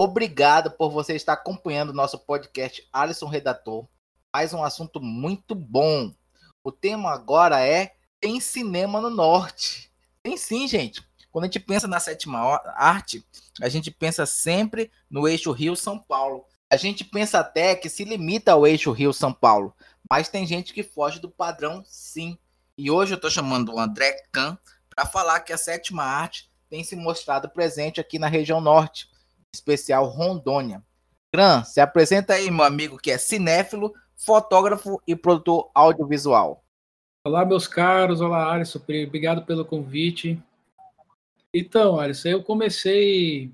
Obrigado por você estar acompanhando o nosso podcast Alisson Redator. Mais um assunto muito bom. O tema agora é Tem Cinema no Norte. Tem sim, gente. Quando a gente pensa na sétima arte, a gente pensa sempre no eixo Rio-São Paulo. A gente pensa até que se limita ao eixo Rio-São Paulo, mas tem gente que foge do padrão, sim. E hoje eu estou chamando o André Kahn para falar que a sétima arte tem se mostrado presente aqui na região norte especial Rondônia. Gran, se apresenta aí, meu amigo, que é cinéfilo, fotógrafo e produtor audiovisual. Olá, meus caros. Olá, Alisson. Obrigado pelo convite. Então, Alisson, eu comecei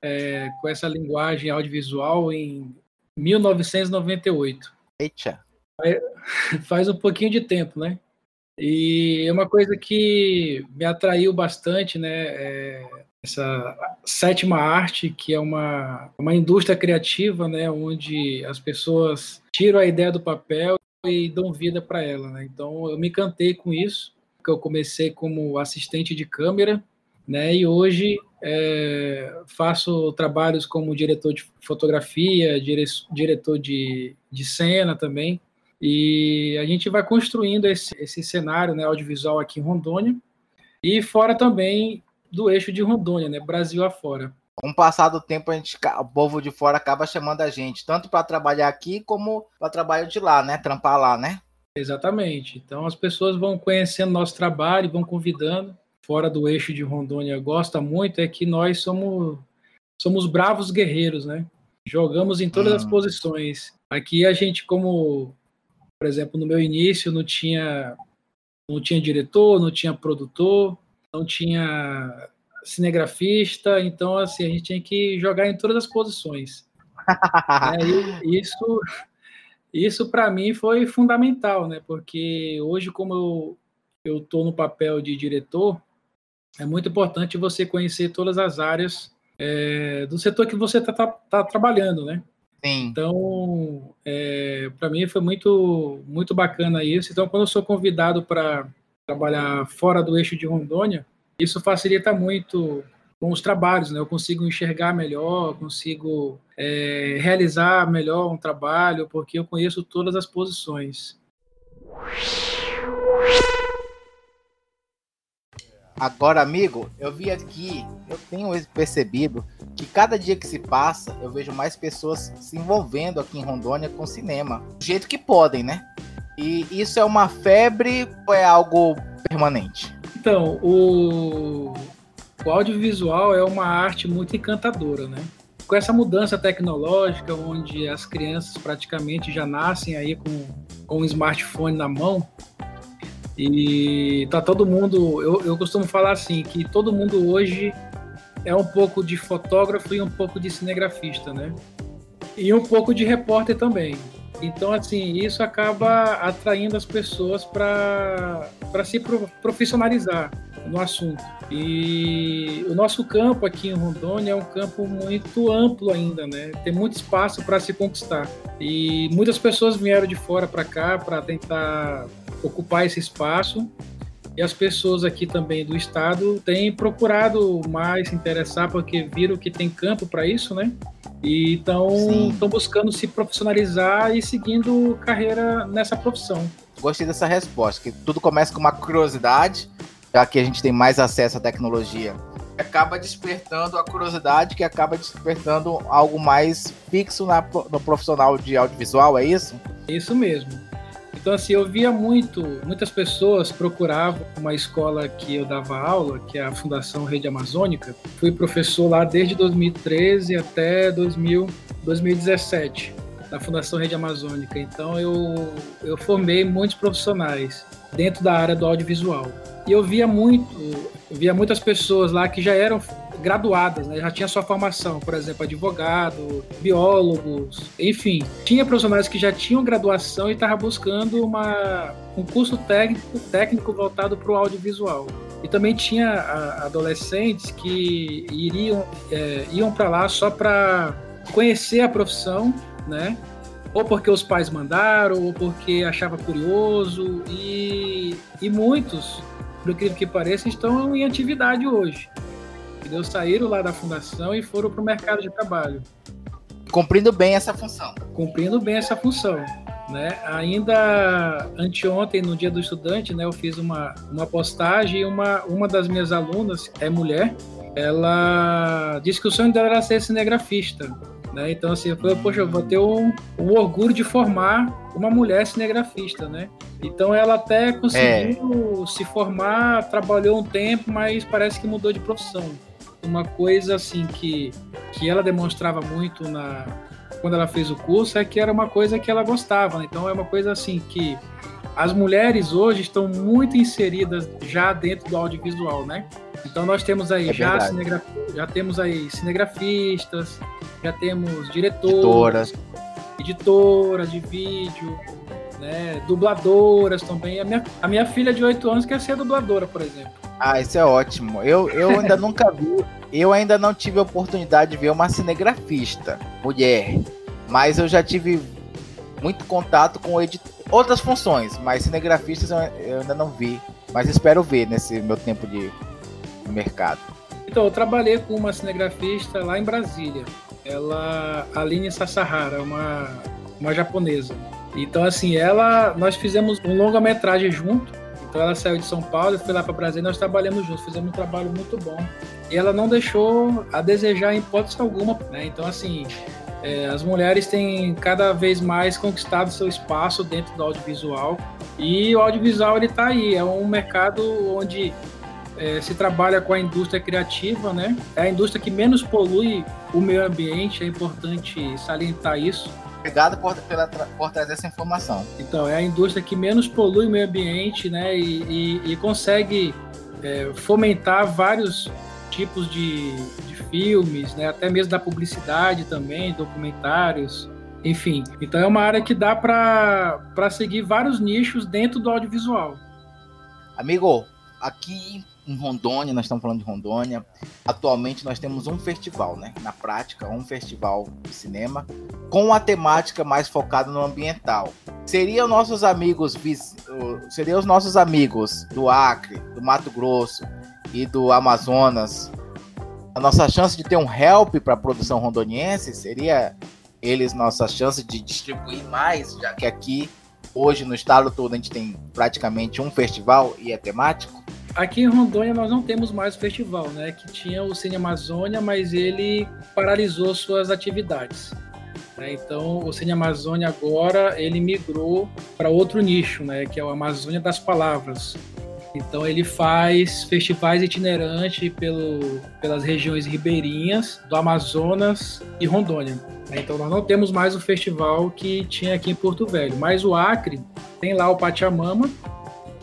é, com essa linguagem audiovisual em 1998. Eita! Faz um pouquinho de tempo, né? E é uma coisa que me atraiu bastante, né? É essa sétima arte, que é uma, uma indústria criativa, né, onde as pessoas tiram a ideia do papel e dão vida para ela. Né? Então, eu me encantei com isso, porque eu comecei como assistente de câmera, né, e hoje é, faço trabalhos como diretor de fotografia, dire, diretor de, de cena também, e a gente vai construindo esse, esse cenário né, audiovisual aqui em Rondônia, e fora também do eixo de Rondônia, né? Brasil afora. Com o passar do tempo, a gente, o povo de fora acaba chamando a gente, tanto para trabalhar aqui como para trabalho de lá, né? Trampar lá, né? Exatamente. Então as pessoas vão conhecendo nosso trabalho, vão convidando. Fora do eixo de Rondônia, gosta muito é que nós somos somos bravos guerreiros, né? Jogamos em todas hum. as posições. Aqui a gente, como por exemplo, no meu início não tinha não tinha diretor, não tinha produtor, não tinha cinegrafista, então assim, a gente tinha que jogar em todas as posições. é, isso isso para mim foi fundamental, né? Porque hoje, como eu eu estou no papel de diretor, é muito importante você conhecer todas as áreas é, do setor que você está tá, tá trabalhando, né? Sim. Então, é, para mim foi muito muito bacana isso. Então, quando eu sou convidado para trabalhar fora do eixo de Rondônia, isso facilita muito com os trabalhos, né? Eu consigo enxergar melhor, consigo é, realizar melhor um trabalho, porque eu conheço todas as posições. Agora, amigo, eu vi aqui, eu tenho percebido que cada dia que se passa, eu vejo mais pessoas se envolvendo aqui em Rondônia com cinema. Do jeito que podem, né? E isso é uma febre ou é algo permanente? Então, o, o audiovisual é uma arte muito encantadora, né? Com essa mudança tecnológica, onde as crianças praticamente já nascem aí com, com um smartphone na mão, e tá todo mundo. Eu, eu costumo falar assim, que todo mundo hoje é um pouco de fotógrafo e um pouco de cinegrafista, né? E um pouco de repórter também. Então, assim, isso acaba atraindo as pessoas para se profissionalizar no assunto. E o nosso campo aqui em Rondônia é um campo muito amplo ainda, né? Tem muito espaço para se conquistar. E muitas pessoas vieram de fora para cá para tentar ocupar esse espaço. E as pessoas aqui também do estado têm procurado mais se interessar porque viram que tem campo para isso, né? E então estão buscando se profissionalizar e seguindo carreira nessa profissão. Gostei dessa resposta, que tudo começa com uma curiosidade, já que a gente tem mais acesso à tecnologia. Acaba despertando a curiosidade, que acaba despertando algo mais fixo na, no profissional de audiovisual, é isso? Isso mesmo. Então, assim, eu via muito, muitas pessoas procuravam uma escola que eu dava aula, que é a Fundação Rede Amazônica. Fui professor lá desde 2013 até 2000, 2017, na Fundação Rede Amazônica. Então, eu, eu formei muitos profissionais dentro da área do audiovisual. E eu via muito, eu via muitas pessoas lá que já eram graduadas, né? já tinha sua formação, por exemplo, advogado, biólogos, enfim. Tinha profissionais que já tinham graduação e estavam buscando uma, um curso técnico, técnico voltado para o audiovisual. E também tinha adolescentes que iriam é, iam para lá só para conhecer a profissão, né? Ou porque os pais mandaram, ou porque achava curioso, e, e muitos, por incrível que pareça, estão em atividade hoje. Entendeu? saíram lá da fundação e foram para o mercado de trabalho. Cumprindo bem essa função. Cumprindo bem essa função. Né? Ainda anteontem, no Dia do Estudante, né, eu fiz uma, uma postagem e uma, uma das minhas alunas, é mulher, ela disse que o sonho dela era ser cinegrafista. Né? Então, assim, eu falei, poxa, eu vou ter um, um orgulho de formar uma mulher cinegrafista, né? Então ela até conseguiu é. se formar, trabalhou um tempo, mas parece que mudou de profissão. Uma coisa assim que, que ela demonstrava muito na quando ela fez o curso é que era uma coisa que ela gostava. Né? Então é uma coisa assim que as mulheres hoje estão muito inseridas já dentro do audiovisual, né? Então nós temos aí é já, cinegraf... já temos aí cinegrafistas, já temos diretoras, editoras de vídeo, né, dubladoras também. A minha, a minha filha de 8 anos quer ser dubladora, por exemplo. Ah, isso é ótimo. Eu, eu ainda nunca vi, eu ainda não tive a oportunidade de ver uma cinegrafista mulher, mas eu já tive muito contato com outras funções, mas cinegrafistas eu, eu ainda não vi, mas espero ver nesse meu tempo de mercado. Então, eu trabalhei com uma cinegrafista lá em Brasília. Ela, Aline Sassahara, uma, uma japonesa. Então, assim, ela, nós fizemos um longa-metragem junto. Então, ela saiu de São Paulo, foi lá para Brasília, nós trabalhamos juntos, fizemos um trabalho muito bom. E ela não deixou a desejar em hipótese alguma, né? Então, assim, é, as mulheres têm cada vez mais conquistado seu espaço dentro do audiovisual. E o audiovisual, ele está aí, é um mercado onde é, se trabalha com a indústria criativa, né? É a indústria que menos polui o meio ambiente, é importante salientar isso. Obrigado por, pela, por trazer essa informação. Então, é a indústria que menos polui o meio ambiente, né? E, e, e consegue é, fomentar vários tipos de, de filmes, né? Até mesmo da publicidade também, documentários, enfim. Então, é uma área que dá para seguir vários nichos dentro do audiovisual. Amigo, aqui em Rondônia, nós estamos falando de Rondônia. Atualmente nós temos um festival, né? Na prática, um festival de cinema com a temática mais focada no ambiental. Seriam nossos amigos, os nossos amigos do Acre, do Mato Grosso e do Amazonas. A nossa chance de ter um help para a produção rondoniense seria eles nossa chance de distribuir mais, já que aqui hoje no estado todo a gente tem praticamente um festival e é temático. Aqui em Rondônia nós não temos mais o festival, né? Que tinha o Cine Amazônia, mas ele paralisou suas atividades. Né? Então o Cine Amazônia agora ele migrou para outro nicho, né? Que é o Amazônia das Palavras. Então ele faz festivais itinerantes pelo, pelas regiões ribeirinhas do Amazonas e Rondônia. Então nós não temos mais o festival que tinha aqui em Porto Velho, mas o Acre tem lá o Pachamama,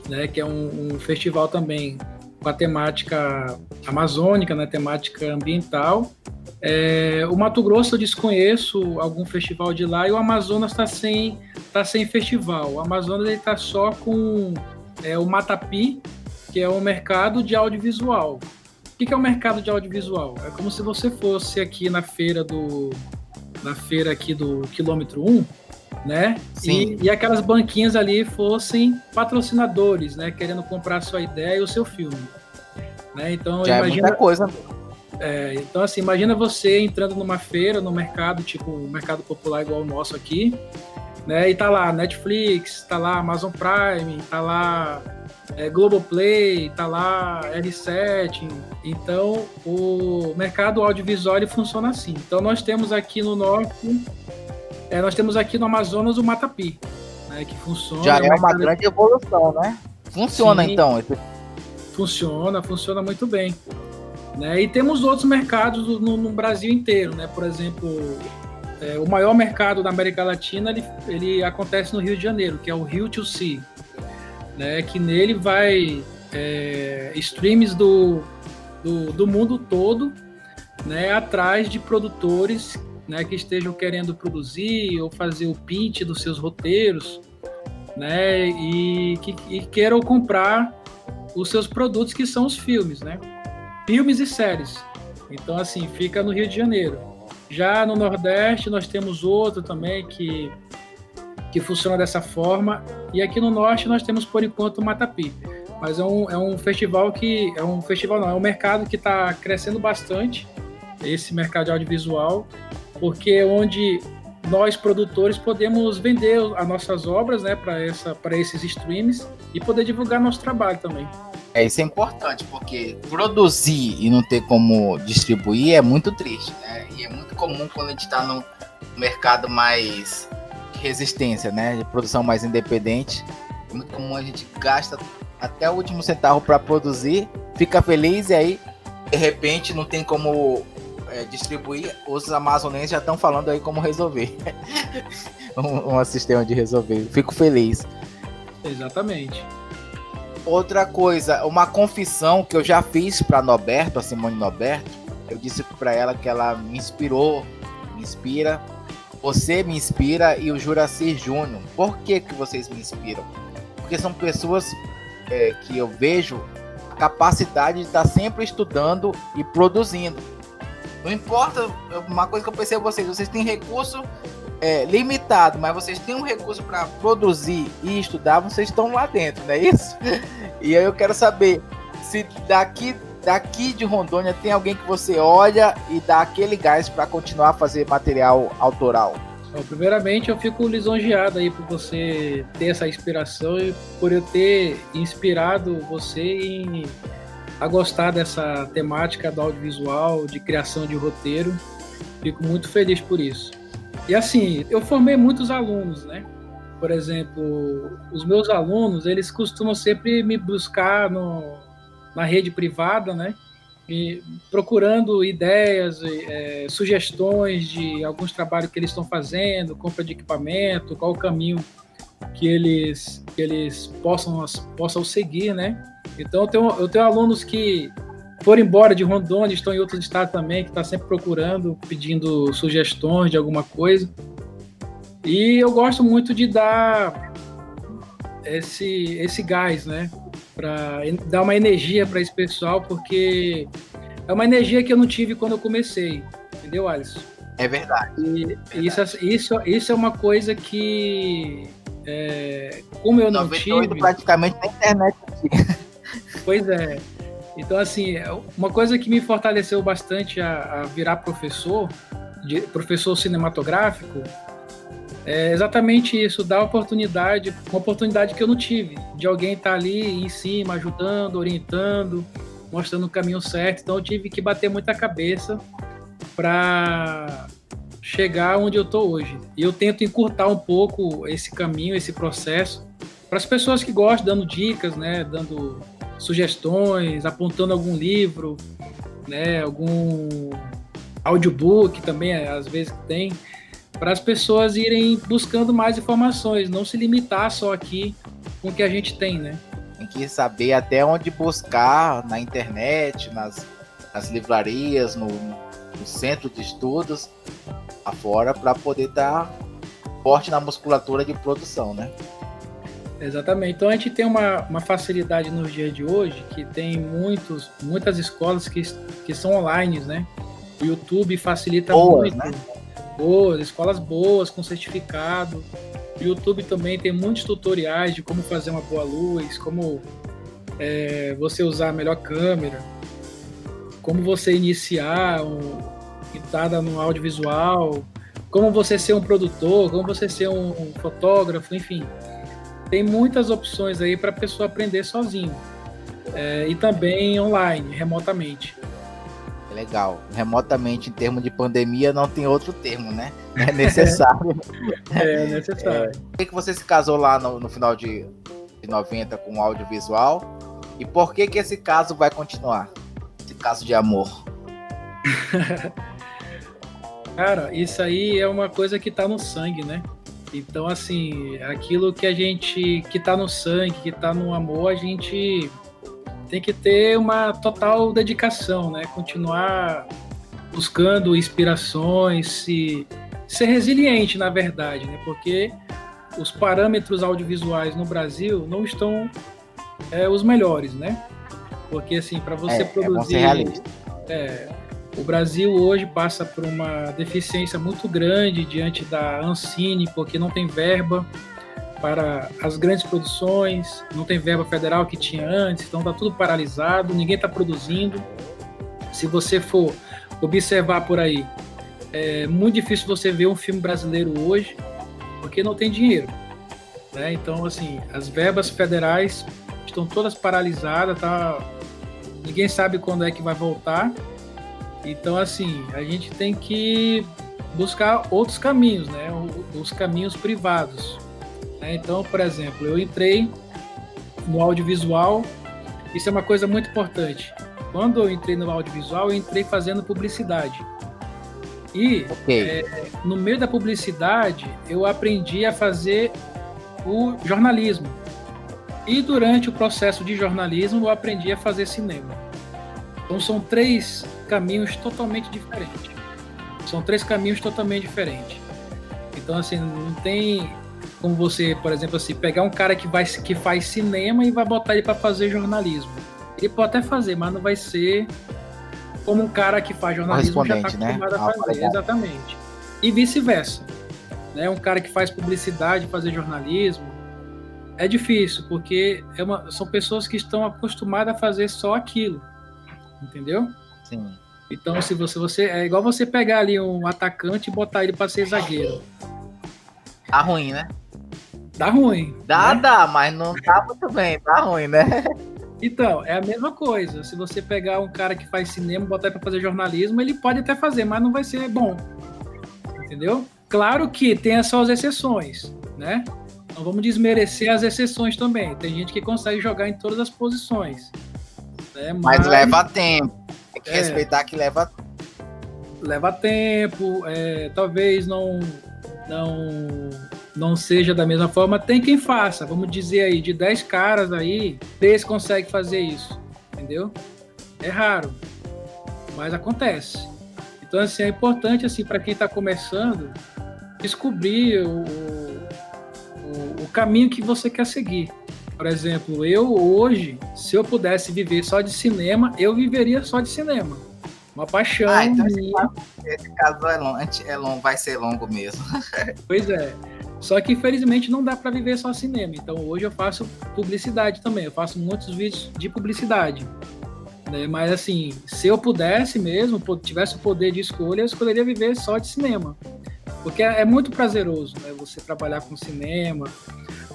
né, que é um, um festival também com a temática amazônica, né, temática ambiental. É, o Mato Grosso eu desconheço algum festival de lá e o Amazonas está sem, tá sem festival. O Amazonas está só com é, o Matapi, que é o mercado de audiovisual. O que, é o mercado de audiovisual? É como se você fosse aqui na feira do na feira aqui do quilômetro 1 né? Sim. E, e aquelas banquinhas ali fossem patrocinadores, né? Querendo comprar a sua ideia e o seu filme. Né? Então, Já imagina, é muita coisa. É, então, assim, imagina você entrando numa feira, no mercado, tipo um mercado popular igual o nosso aqui, né? E tá lá Netflix, tá lá Amazon Prime, tá lá é, Globoplay, tá lá R7. Então, o mercado audiovisual funciona assim. Então, nós temos aqui no norte é, nós temos aqui no Amazonas o Matapi, né, que funciona. Já é uma grande evolução, né? Funciona Sim, então. Funciona, funciona muito bem. Né? E temos outros mercados no, no Brasil inteiro, né? Por exemplo, é, o maior mercado da América Latina ele, ele acontece no Rio de Janeiro, que é o Rio to Sea, né? Que nele vai é, streams do, do, do mundo todo, né? Atrás de produtores né, que estejam querendo produzir ou fazer o pitch dos seus roteiros, né, e que e queiram comprar os seus produtos que são os filmes, né, filmes e séries. Então assim fica no Rio de Janeiro. Já no Nordeste nós temos outro também que que funciona dessa forma e aqui no Norte nós temos por enquanto o Matapi. mas é um, é um festival que é um festival não, é um mercado que está crescendo bastante esse mercado audiovisual, porque é onde nós produtores podemos vender as nossas obras, né, para essa para esses streams e poder divulgar nosso trabalho também. É, isso é importante, porque produzir e não ter como distribuir é muito triste, né? E é muito comum quando a gente está no mercado mais resistência, né? De produção mais independente. É muito comum a gente gasta até o último centavo para produzir, fica feliz e aí, de repente, não tem como é, distribuir. Os amazonenses já estão falando aí como resolver. um, um sistema de resolver. Fico feliz. Exatamente. Outra coisa, uma confissão que eu já fiz para Noberto, a Simone Noberto, eu disse para ela que ela me inspirou, me inspira. Você me inspira e o Juracir Júnior. Por que, que vocês me inspiram? Porque são pessoas é, que eu vejo a capacidade de estar sempre estudando e produzindo. Não importa, uma coisa que eu pensei vocês, vocês têm recurso é, limitado, mas vocês têm um recurso para produzir e estudar, vocês estão lá dentro, não é isso? E aí eu quero saber se daqui daqui de Rondônia tem alguém que você olha e dá aquele gás para continuar a fazer material autoral. Bom, primeiramente, eu fico lisonjeado aí por você ter essa inspiração e por eu ter inspirado você em, a gostar dessa temática do audiovisual, de criação de roteiro. Fico muito feliz por isso. E assim, eu formei muitos alunos, né? Por exemplo, os meus alunos, eles costumam sempre me buscar no, na rede privada, né? E procurando ideias, é, sugestões de alguns trabalhos que eles estão fazendo, compra de equipamento, qual o caminho que eles, que eles possam, possam seguir, né? Então, eu tenho, eu tenho alunos que foram embora de Rondônia, estão em outros estados também, que está sempre procurando, pedindo sugestões de alguma coisa. E eu gosto muito de dar esse, esse gás, né? Para dar uma energia para esse pessoal, porque é uma energia que eu não tive quando eu comecei, entendeu, Alisson? É verdade. E é verdade. Isso, isso, isso é uma coisa que, é, como eu não tive. praticamente na internet. Pois é. Então, assim, uma coisa que me fortaleceu bastante a, a virar professor, de, professor cinematográfico, é exatamente isso, dar oportunidade, uma oportunidade que eu não tive, de alguém estar tá ali em cima, ajudando, orientando, mostrando o caminho certo. Então, eu tive que bater muita cabeça para chegar onde eu estou hoje. E eu tento encurtar um pouco esse caminho, esse processo, para as pessoas que gostam, dando dicas, né, dando sugestões, apontando algum livro, né, algum audiobook também, às vezes tem, para as pessoas irem buscando mais informações, não se limitar só aqui com o que a gente tem, né? Tem que saber até onde buscar na internet, nas, nas livrarias, no, no centro de estudos, afora, para poder dar forte na musculatura de produção, né? Exatamente. Então a gente tem uma, uma facilidade nos dias de hoje que tem muitos, muitas escolas que, que são online, né? O YouTube facilita boas, muito. Né? Boas, escolas boas, com certificado. O YouTube também tem muitos tutoriais de como fazer uma boa luz, como é, você usar a melhor câmera, como você iniciar um, entrada no audiovisual, como você ser um produtor, como você ser um, um fotógrafo, enfim tem muitas opções aí para a pessoa aprender sozinho. É, e também online, remotamente. Legal. Remotamente, em termos de pandemia, não tem outro termo, né? É necessário. é, necessário. É, por que, que você se casou lá no, no final de, de 90 com audiovisual? E por que, que esse caso vai continuar? Esse caso de amor? Cara, isso aí é uma coisa que tá no sangue, né? Então, assim, aquilo que a gente, que tá no sangue, que tá no amor, a gente tem que ter uma total dedicação, né? Continuar buscando inspirações, se, ser resiliente, na verdade, né? Porque os parâmetros audiovisuais no Brasil não estão é, os melhores, né? Porque, assim, para você é, produzir. É, é o Brasil hoje passa por uma deficiência muito grande diante da Ancine, porque não tem verba. para as grandes produções, não tem verba federal que tinha antes, então está tudo paralisado, ninguém está produzindo. Se você for observar por aí, é muito difícil você ver um filme brasileiro hoje, porque não tem dinheiro. Né? Então, assim, as verbas federais estão todas paralisadas, tá? ninguém sabe quando é que vai voltar. Então, assim, a gente tem que buscar outros caminhos, né? Os caminhos privados. Né? Então, por exemplo, eu entrei no audiovisual, isso é uma coisa muito importante. Quando eu entrei no audiovisual, eu entrei fazendo publicidade. E okay. é, no meio da publicidade, eu aprendi a fazer o jornalismo. E durante o processo de jornalismo, eu aprendi a fazer cinema. Então são três caminhos totalmente diferentes. São três caminhos totalmente diferentes. Então, assim, não tem como você, por exemplo, assim, pegar um cara que, vai, que faz cinema e vai botar ele para fazer jornalismo. Ele pode até fazer, mas não vai ser como um cara que faz jornalismo já está acostumado né? a fazer. Exatamente. E vice-versa. Né? Um cara que faz publicidade, fazer jornalismo, é difícil, porque é uma, são pessoas que estão acostumadas a fazer só aquilo. Entendeu? Sim. Então, se você, você. É igual você pegar ali um atacante e botar ele para ser zagueiro. Tá ruim, né? Dá ruim. Dá, né? dá, mas não tá muito bem, tá ruim, né? Então, é a mesma coisa. Se você pegar um cara que faz cinema e botar ele pra fazer jornalismo, ele pode até fazer, mas não vai ser bom. Entendeu? Claro que tem as suas exceções, né? Não vamos desmerecer as exceções também. Tem gente que consegue jogar em todas as posições. Né? Mas, mas leva tempo. Tem que é, respeitar que leva leva tempo. É, talvez não não não seja da mesma forma, tem quem faça. Vamos dizer aí, de 10 caras aí, 3 conseguem fazer isso. Entendeu? É raro, mas acontece. Então, assim, é importante, assim, para quem está começando, descobrir o, o, o caminho que você quer seguir. Por exemplo, eu hoje, se eu pudesse viver só de cinema, eu viveria só de cinema. Uma paixão. Ah, então esse, caso, esse caso é longo, é longo, vai ser longo mesmo. pois é. Só que infelizmente não dá para viver só cinema. Então hoje eu faço publicidade também. Eu faço muitos vídeos de publicidade. Né? Mas assim, se eu pudesse mesmo, tivesse o poder de escolha, eu escolheria viver só de cinema. Porque é, é muito prazeroso, né? Você trabalhar com cinema.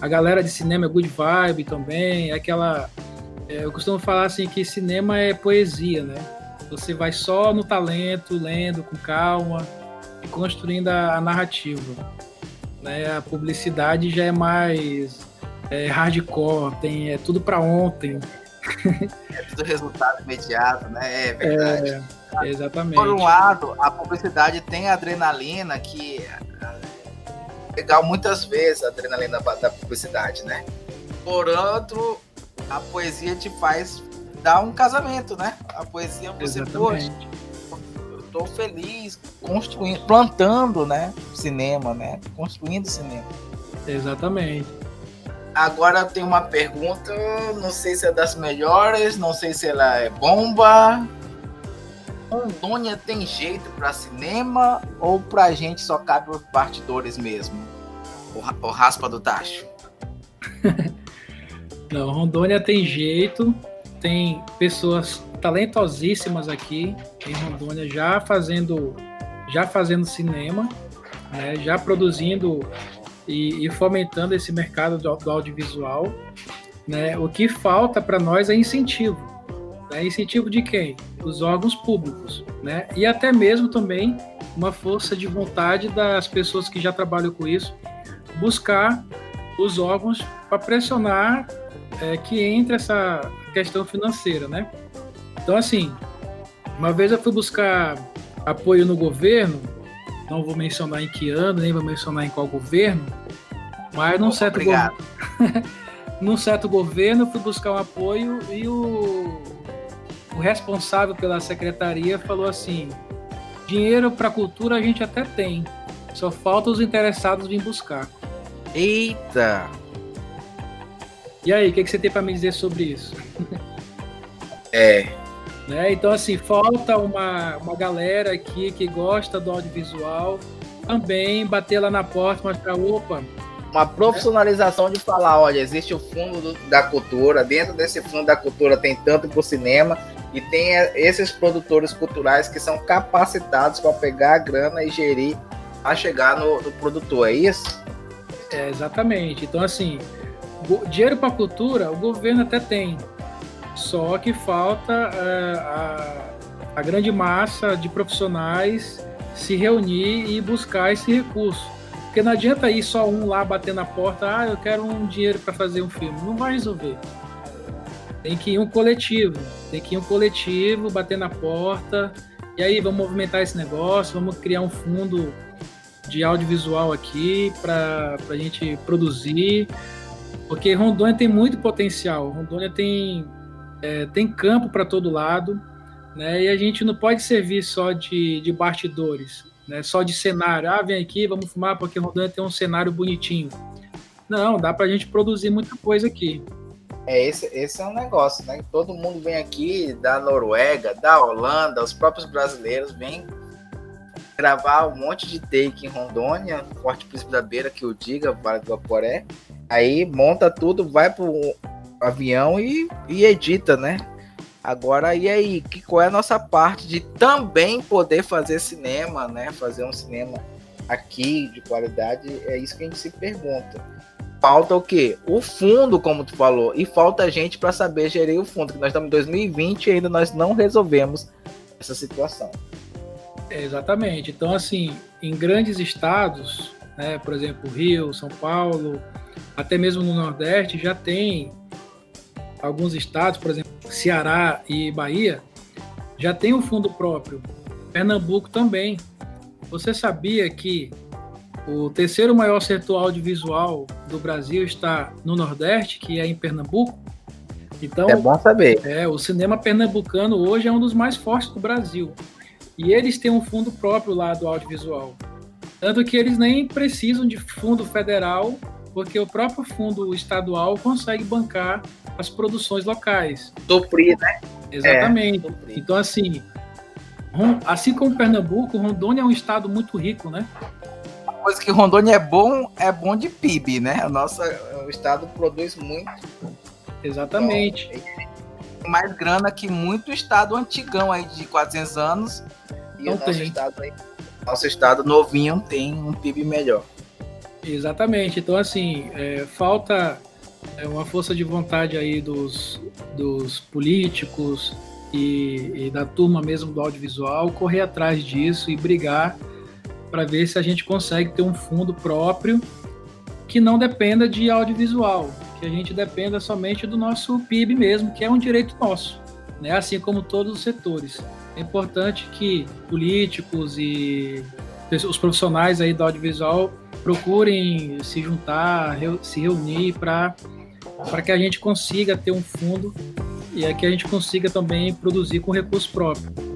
A galera de cinema é good vibe também. É aquela. É, eu costumo falar assim que cinema é poesia, né? Você vai só no talento, lendo com calma e construindo a, a narrativa. Né? A publicidade já é mais é, hardcore, tem, é tudo para ontem. É tudo resultado imediato, né? É verdade. É, exatamente. Por um lado, a publicidade tem a adrenalina que legal muitas vezes a adrenalina da publicidade, né? Por outro, a poesia te faz dar um casamento, né? A poesia você, poxa, tô feliz construindo, plantando, né? Cinema, né? Construindo cinema. Exatamente. Agora tem uma pergunta, não sei se é das melhores, não sei se ela é bomba. Rondônia tem jeito para cinema ou pra gente só cabe os partidores mesmo? O, o raspa do tacho. não, Rondônia tem jeito, tem pessoas talentosíssimas aqui em Rondônia já fazendo já fazendo cinema, né, já produzindo e, e, fomentando esse mercado do, do audiovisual. Né? O que falta para nós é incentivo. Né? Incentivo de quem? Os órgãos públicos. Né? E até mesmo também uma força de vontade das pessoas que já trabalham com isso, buscar os órgãos para pressionar é, que entre essa questão financeira, né? Então, assim, uma vez eu fui buscar apoio no governo, não vou mencionar em que ano, nem vou mencionar em qual governo, mas num certo, go... num certo governo eu fui buscar um apoio e o, o responsável pela secretaria falou assim: dinheiro para cultura a gente até tem, só falta os interessados vir buscar. Eita! E aí, o que, que você tem para me dizer sobre isso? É, né? Então, assim, falta uma, uma galera aqui que gosta do audiovisual também bater lá na porta mostrar, opa. uma profissionalização de falar, olha, existe o fundo do, da cultura, dentro desse fundo da cultura tem tanto para o cinema e tem esses produtores culturais que são capacitados para pegar a grana e gerir a chegar no, no produtor, é isso? É, exatamente. Então, assim, dinheiro para cultura o governo até tem, só que falta é, a, a grande massa de profissionais se reunir e buscar esse recurso. Porque não adianta ir só um lá bater na porta, ah, eu quero um dinheiro para fazer um filme. Não vai resolver. Tem que ir um coletivo, tem que ir um coletivo, bater na porta, e aí vamos movimentar esse negócio, vamos criar um fundo de audiovisual aqui para a gente produzir, porque Rondônia tem muito potencial, Rondônia tem, é, tem campo para todo lado, né? E a gente não pode servir só de, de bastidores, né? Só de cenário. Ah, vem aqui, vamos filmar porque Rondônia tem um cenário bonitinho. Não, dá para a gente produzir muita coisa aqui. É, esse, esse é um negócio, né? Todo mundo vem aqui da Noruega, da Holanda, os próprios brasileiros vêm gravar um monte de take em Rondônia, Forte Príncipe da Beira, que o diga, Vale do Aporé. Aí monta tudo, vai pro avião e, e edita, né? Agora, e aí, que, qual é a nossa parte de também poder fazer cinema, né? Fazer um cinema aqui de qualidade, é isso que a gente se pergunta. Falta o quê? O fundo, como tu falou, e falta gente para saber gerir o fundo, que nós estamos em 2020 e ainda nós não resolvemos essa situação. Exatamente. Então, assim, em grandes estados, né, por exemplo, Rio, São Paulo, até mesmo no Nordeste, já tem alguns estados, por exemplo, Ceará e Bahia, já tem um fundo próprio. Pernambuco também. Você sabia que o terceiro maior setor audiovisual do Brasil está no Nordeste, que é em Pernambuco? Então, é bom saber. É, o cinema pernambucano hoje é um dos mais fortes do Brasil. E eles têm um fundo próprio lá do audiovisual. Tanto que eles nem precisam de fundo federal, porque o próprio fundo estadual consegue bancar as produções locais. Suprir, né? Exatamente. É, então, assim, assim como Pernambuco, Rondônia é um estado muito rico, né? Coisa que Rondônia é bom, é bom de PIB, né? A nossa, o estado produz muito. Exatamente. Então, mais grana que muito estado antigão aí de 400 anos. E Não o nosso tem. estado aí, nosso estado novinho tem um PIB melhor. Exatamente. Então, assim, é, falta é uma força de vontade aí dos, dos políticos e, e, da turma mesmo do audiovisual correr atrás disso e brigar para ver se a gente consegue ter um fundo próprio que não dependa de audiovisual, que a gente dependa somente do nosso PIB mesmo, que é um direito nosso, né? assim como todos os setores. É importante que políticos e os profissionais aí do audiovisual procurem se juntar, se reunir para para que a gente consiga ter um fundo e é que a gente consiga também produzir com recurso próprio.